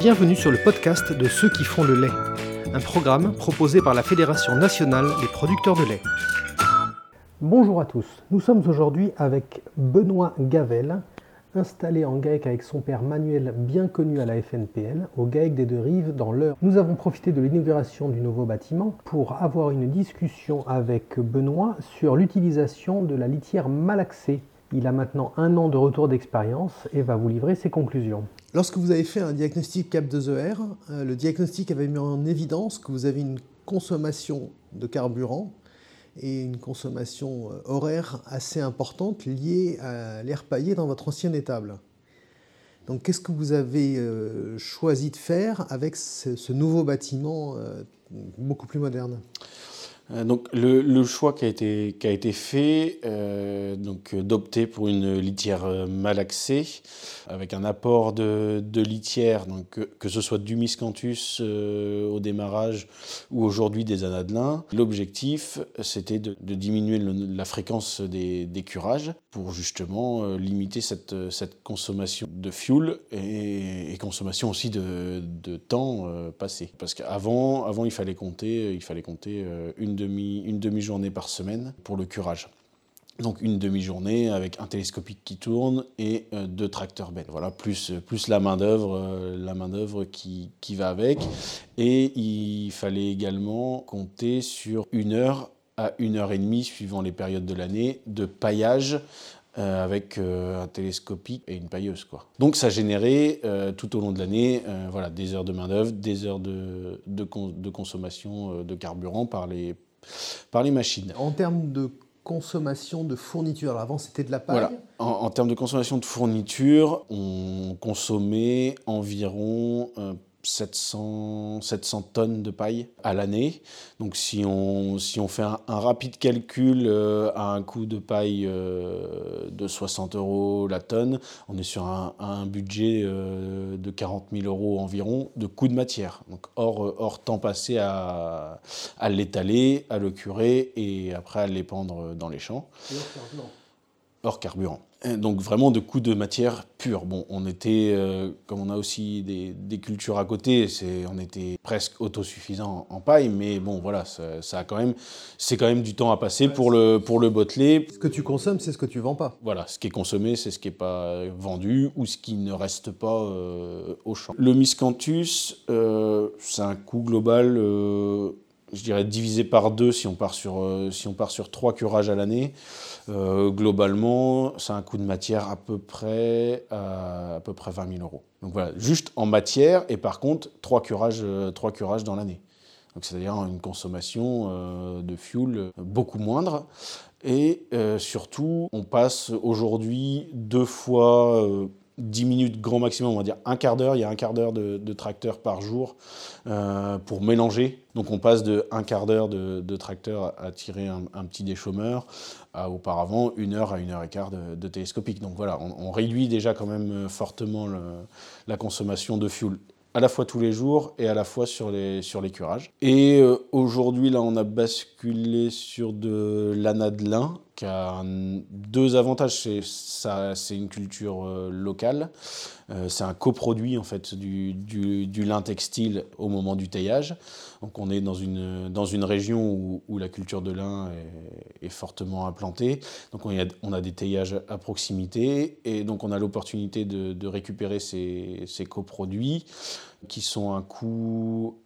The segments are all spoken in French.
Bienvenue sur le podcast de ceux qui font le lait, un programme proposé par la Fédération nationale des producteurs de lait. Bonjour à tous, nous sommes aujourd'hui avec Benoît Gavel, installé en GAEC avec son père Manuel, bien connu à la FNPL, au GAEC des Deux Rives dans l'heure. Nous avons profité de l'inauguration du nouveau bâtiment pour avoir une discussion avec Benoît sur l'utilisation de la litière malaxée. Il a maintenant un an de retour d'expérience et va vous livrer ses conclusions. Lorsque vous avez fait un diagnostic CAP2ER, euh, le diagnostic avait mis en évidence que vous avez une consommation de carburant et une consommation euh, horaire assez importante liée à l'air paillé dans votre ancien étable. Donc qu'est-ce que vous avez euh, choisi de faire avec ce, nouveau bâtiment beaucoup plus moderne? Donc le, choix qui a été, a fait, euh, donc d'opter pour une litière euh, malaxée, avec un apport de, de litière, donc que, ce soit du miscanthus au démarrage ou aujourd'hui des anadelins. L'objectif, c'était de, diminuer la fréquence des, des, curages pour justement limiter cette, cette consommation de fuel et, consommation aussi de, temps passé. Parce qu'avant, avant, il fallait compter, il fallait compter une demi, une demi-journée par semaine pour le curage. Donc une demi-journée avec un télescopique qui tourne et euh, deux tracteurs bêtes. Voilà, plus, plus la main-d'œuvre, euh, la qui, qui va avec. Et il fallait également compter sur une heure à une heure et demie, suivant les périodes de l'année, de paillage euh, avec un télescopique et une pailleuse. Quoi. Donc ça générait tout au long de l'année voilà, des heures de main-d'œuvre, des heures de, de, de consommation de carburant par les, par les machines. En termes de consommation de fourniture, avant c'était de la paille voilà. en, termes de consommation de fourniture, on consommait environ euh, 700, 700 tonnes de paille à l'année. Donc si on, si on fait un, rapide calcul euh, à un coût de paille euh, de 60 euros la tonne, on est sur un, budget euh, de 40 000 euros environ de coût de matière. Donc hors, hors temps passé à, à l'étaler, à le curer et après à l'épandre dans les champs. Donc vraiment de coûts de matière pure. Bon, on était, euh, comme on a aussi des, cultures à côté, on était presque autosuffisant en paille, mais bon, voilà, ça, a quand même, c'est quand même du temps à passer pour le pour le botteler. Ce que tu consommes, c'est ce que tu vends pas. Voilà, ce qui est consommé, c'est ce qui est pas vendu ou ce qui ne reste pas euh, au champ. Le miscanthus, euh, c'est un coût global je dirais divisé par deux si on part sur, si on part sur trois curages à l'année. Euh, globalement, c'est un coût de matière à peu près, euh, à peu près 20 000 euros. Donc voilà, juste en matière et par contre, trois curages, euh, trois curages dans l'année. Donc c'est-à-dire une consommation de fuel beaucoup moindre. Et surtout, on passe aujourd'hui deux fois 10 minutes grand maximum, on va dire un quart d'heure. Il y a un quart d'heure de, tracteur par jour euh, pour mélanger. Donc on passe de un quart d'heure de, tracteur à tirer un, petit déchaumeur à auparavant une heure à une heure et quart de, télescopique. Donc voilà, on, réduit déjà quand même fortement la consommation de fuel à la fois tous les jours et à la fois sur les, sur. Et euh, aujourd'hui, là, on a basculé sur de l'anadelin, qui a deux avantages. C'est une culture euh, locale. Euh, c'est un coproduit, en fait, du, lin textile au moment du taillage. Donc, on est dans une, dans une région où, la culture de lin est, fortement implantée. Donc, on a, des taillages à proximité. Et donc, on a l'opportunité de, de récupérer ces, ces coproduits qui sont un coût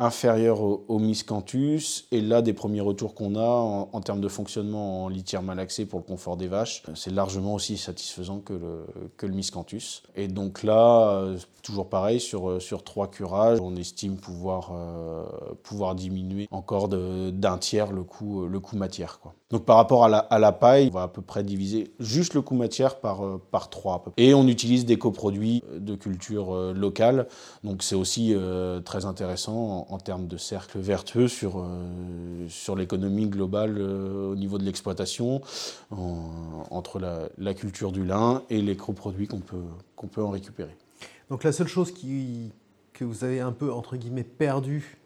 inférieur au, miscanthus. Et là, des premiers retours qu'on a en, termes de fonctionnement en litière malaxée pour le confort des vaches, c'est largement aussi satisfaisant que le, que le miscanthus. Et donc là, euh, toujours pareil, sur, sur trois curages, on estime pouvoir, euh, pouvoir diminuer encore d'un tiers le coût, le coût matière. Quoi. Donc par rapport à la, à la, paille, on va à peu près diviser juste le coût matière par, euh, par 3. Et on utilise des coproduits de culture euh, locale. Donc c'est aussi euh, très intéressant en, termes de cercle vertueux sur, sur l'économie globale au niveau de l'exploitation, entre la, culture du lin et les coproduits qu'on peut, qu'on peut en récupérer. Donc la seule chose qui, que vous avez un peu, entre guillemets, perdu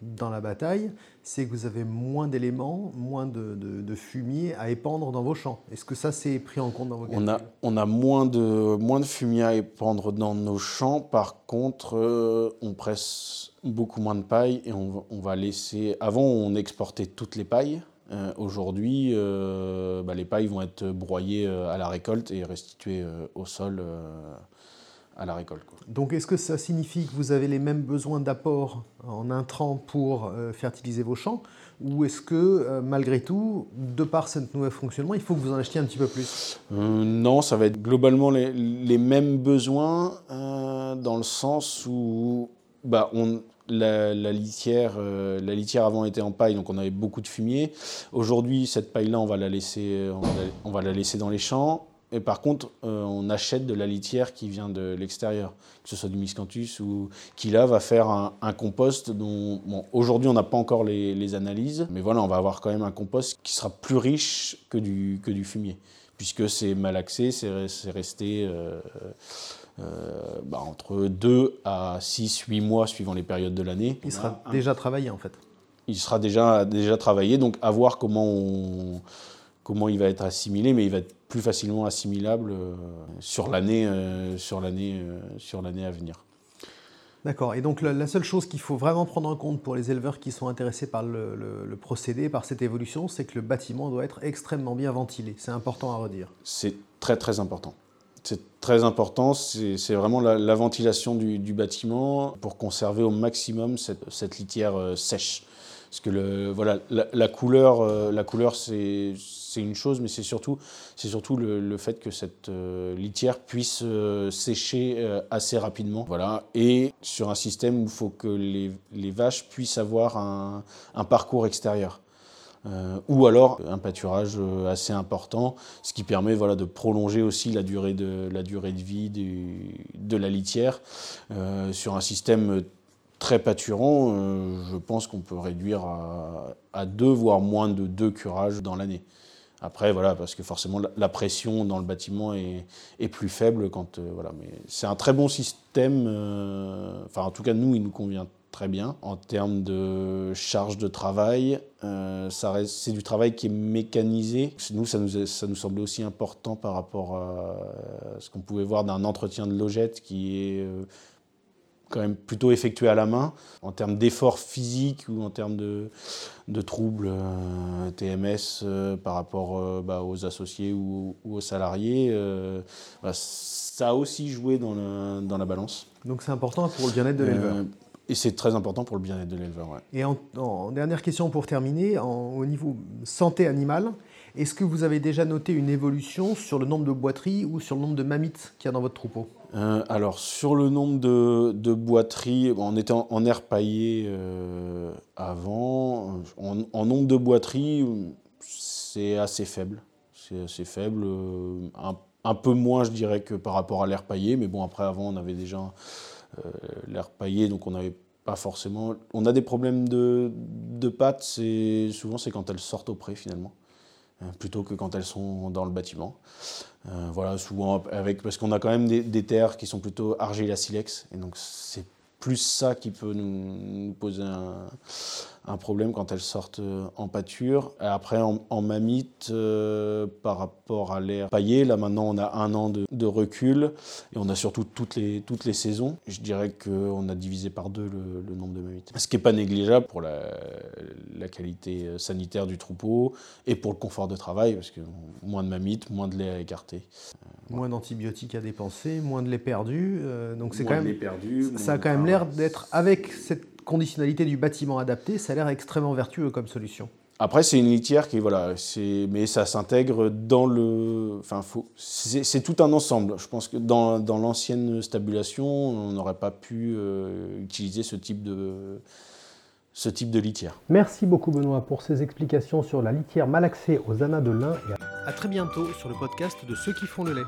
dans la bataille, c'est que vous avez moins d'éléments, moins de, fumier à épandre dans vos champs. Est-ce que ça, c'est pris en compte dans vos calculs on a, on a moins de, moins de fumier à épandre dans nos champs. Par contre, euh, on presse beaucoup moins de paille et on, va laisser... Avant, on exportait toutes les pailles. Euh, aujourd'hui, euh, bah, les pailles vont être broyées à la récolte et restituées au sol à la récolte. Donc est-ce que ça signifie que vous avez les mêmes besoins d'apport en intrants pour euh, fertiliser vos champs ou est-ce que euh, malgré tout, de par ce nouveau fonctionnement, il faut que vous en achetiez un petit peu plus? Euh, Non, ça va être globalement les, mêmes besoins dans le sens où bah, on, la, litière, la litière avant était en paille, donc on avait beaucoup de fumier. Aujourd'hui, cette paille-là, on va la laisser, on va la laisser dans les champs et par contre, euh, on achète de la litière qui vient de l'extérieur, que ce soit du miscanthus ou qui là va faire un, compost dont aujourd'hui on n'a pas encore les, analyses, mais voilà, on va avoir quand même un compost qui sera plus riche que du, que du fumier, puisque c'est malaxé, c'est resté euh, euh, bah, entre 2 à 6, 8 mois suivant les périodes de l'année. Il sera déjà travaillé en fait. Il sera déjà, déjà travaillé, donc à voir comment on comment il va être assimilé, mais il va être plus facilement assimilable euh, sur l'année euh, sur l'année euh, sur l'année à venir. D'accord. Et donc la, seule chose qu'il faut vraiment prendre en compte pour les éleveurs qui sont intéressés par le, procédé, par cette évolution, c'est que le bâtiment doit être extrêmement bien ventilé. C'est important à redire. C'est très très important. C'est très important, c'est vraiment la, ventilation du, bâtiment pour conserver au maximum cette, cette litière sèche. Parce que la, couleur, euh, c'est une chose, mais c'est surtout, le, fait que cette euh, litière puisse euh, sécher assez rapidement. Et sur un système où il faut que les, vaches puissent avoir un, parcours extérieur. ou alors un pâturage assez important, ce qui permet de prolonger aussi la durée de, vie de la litière sur un système très pâturant, euh, je pense qu'on peut réduire à, deux, voire moins de deux curages dans l'année. Après, voilà, parce que forcément, la, pression dans le bâtiment est, plus faible. Quand, euh, voilà, mais c'est un très bon système. Euh, enfin, en tout cas, nous, il nous convient très bien. En termes de charge de travail, c'est du travail qui est mécanisé. Nous, ça nous, ça nous semblait aussi important par rapport à ce qu'on pouvait voir d'un entretien de logette qui est quand même plutôt effectué à la main. En termes d'efforts physiques ou en termes de, de troubles euh, TMS euh, par rapport euh, bah, aux associés ou, aux salariés, bah, ça a aussi joué dans, le, dans la balance. Donc c'est important pour le bien-être de l'éleveur et c'est très important pour le bien-être de l'éleveur. Et en, dernière question pour terminer, au niveau santé animale, est-ce que vous avez déjà noté une évolution sur le nombre de boiteries ou sur le nombre de mammites qu'il y a dans votre troupeau euh, alors, sur le nombre de, boiteries, on était en, air paillé euh, avant. En, nombre de boiteries, c'est assez faible. C'est assez faible. Euh, un, peu moins, je dirais, que par rapport à l'air paillé. Mais bon, après, avant, on avait déjà l'air paillé, donc on n'avait pas forcément. On a des problèmes de, de pattes, souvent c'est quand elles sortent au pré finalement. Euh, plutôt que quand elles sont dans le bâtiment. Euh, voilà, souvent avec, parce qu'on a quand même des, terres qui sont plutôt argile-silex, et donc c'est plus ça qui peut nous, poser un, problème quand elles sortent euh, en pâture. Et après, en, mamite, euh, par rapport à l'air paillé, là maintenant on a un an de, recul et on a surtout toutes les, toutes les saisons. Je dirais qu'on a divisé par deux le, nombre de mamites. Ce qui n'est pas négligeable pour la, la, qualité sanitaire du troupeau et pour le confort de travail, parce que moins de mamites, moins de lait à écarter moins d'antibiotiques à dépenser, moins de lait perdu. Euh, donc c'est quand même, ça a quand même l'air d'être avec cette conditionnalité du bâtiment adapté, ça a l'air extrêmement vertueux comme solution. Après, c'est une litière qui, voilà, mais ça s'intègre dans le. Enfin, c'est tout un ensemble. Je pense que dans, dans l'ancienne stabulation, on n'aurait pas pu euh, utiliser ce type de ce type de litière. Merci beaucoup Benoît pour ces explications sur la litière malaxée aux anas de lin. Et à très bientôt sur le podcast de ceux qui font le lait.